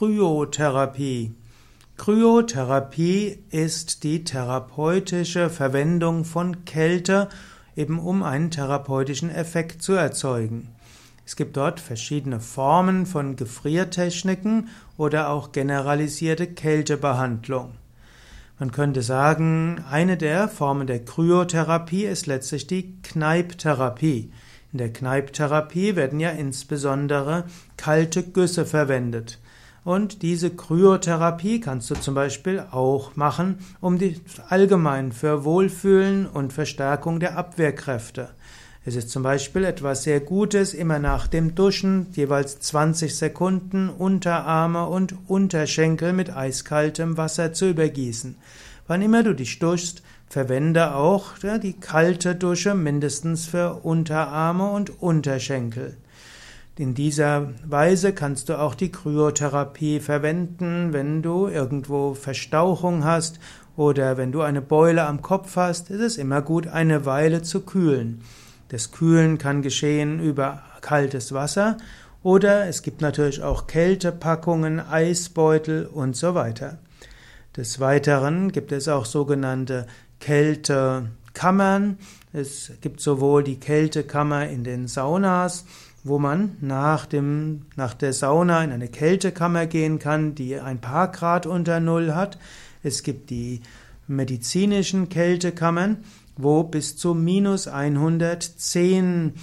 Kryotherapie. Kryotherapie ist die therapeutische Verwendung von Kälte, eben um einen therapeutischen Effekt zu erzeugen. Es gibt dort verschiedene Formen von Gefriertechniken oder auch generalisierte Kältebehandlung. Man könnte sagen, eine der Formen der Kryotherapie ist letztlich die Kneiptherapie. In der Kneiptherapie werden ja insbesondere kalte Güsse verwendet. Und diese Kryotherapie kannst du zum Beispiel auch machen, um die allgemein für Wohlfühlen und Verstärkung der Abwehrkräfte. Es ist zum Beispiel etwas sehr Gutes, immer nach dem Duschen jeweils 20 Sekunden Unterarme und Unterschenkel mit eiskaltem Wasser zu übergießen. Wann immer du dich duschst, verwende auch die kalte Dusche mindestens für Unterarme und Unterschenkel. In dieser Weise kannst du auch die Kryotherapie verwenden, wenn du irgendwo Verstauchung hast oder wenn du eine Beule am Kopf hast, ist es immer gut, eine Weile zu kühlen. Das Kühlen kann geschehen über kaltes Wasser oder es gibt natürlich auch Kältepackungen, Eisbeutel und so weiter. Des Weiteren gibt es auch sogenannte Kältekammern. Es gibt sowohl die Kältekammer in den Saunas, wo man nach, dem, nach der Sauna in eine Kältekammer gehen kann, die ein paar Grad unter Null hat. Es gibt die medizinischen Kältekammern, wo bis zu minus 110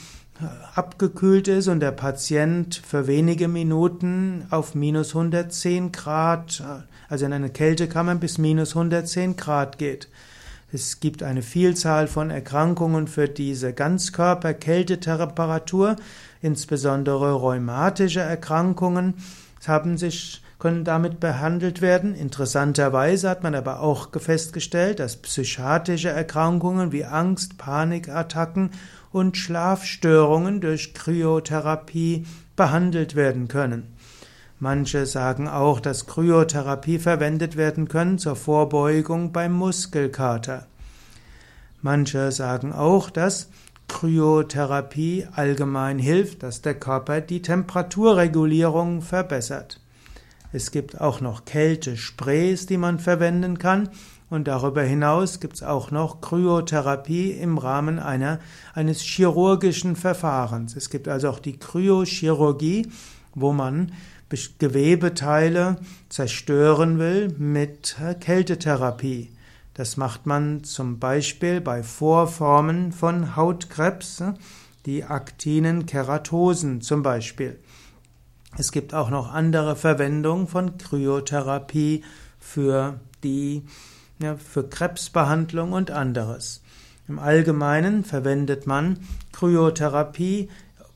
abgekühlt ist und der Patient für wenige Minuten auf minus 110 Grad, also in eine Kältekammer bis minus 110 Grad geht. Es gibt eine Vielzahl von Erkrankungen für diese Ganzkörper-Kältetemperatur, insbesondere rheumatische Erkrankungen haben sich können damit behandelt werden. Interessanterweise hat man aber auch festgestellt, dass psychiatrische Erkrankungen wie Angst, Panikattacken und Schlafstörungen durch Kryotherapie behandelt werden können. Manche sagen auch, dass Kryotherapie verwendet werden kann zur Vorbeugung beim Muskelkater. Manche sagen auch, dass Kryotherapie allgemein hilft, dass der Körper die Temperaturregulierung verbessert. Es gibt auch noch Kältesprays, die man verwenden kann. Und darüber hinaus gibt es auch noch Kryotherapie im Rahmen einer, eines chirurgischen Verfahrens. Es gibt also auch die Kryochirurgie, wo man Gewebeteile zerstören will mit Kältetherapie. Das macht man zum Beispiel bei Vorformen von Hautkrebs, die aktinen Keratosen zum Beispiel. Es gibt auch noch andere Verwendungen von Kryotherapie für die ja, für Krebsbehandlung und anderes. Im Allgemeinen verwendet man Kryotherapie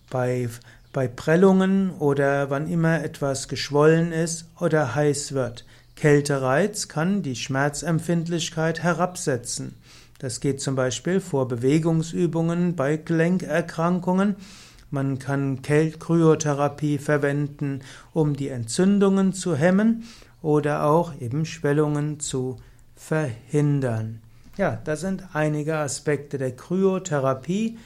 bei, bei Prellungen oder wann immer etwas geschwollen ist oder heiß wird. Kältereiz kann die Schmerzempfindlichkeit herabsetzen. Das geht zum Beispiel vor Bewegungsübungen bei Gelenkerkrankungen man kann Kryotherapie verwenden, um die Entzündungen zu hemmen oder auch eben Schwellungen zu verhindern. Ja, das sind einige Aspekte der Kryotherapie.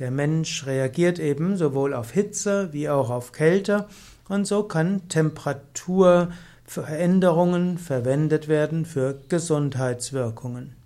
Der Mensch reagiert eben sowohl auf Hitze wie auch auf Kälte und so kann Temperaturveränderungen verwendet werden für Gesundheitswirkungen.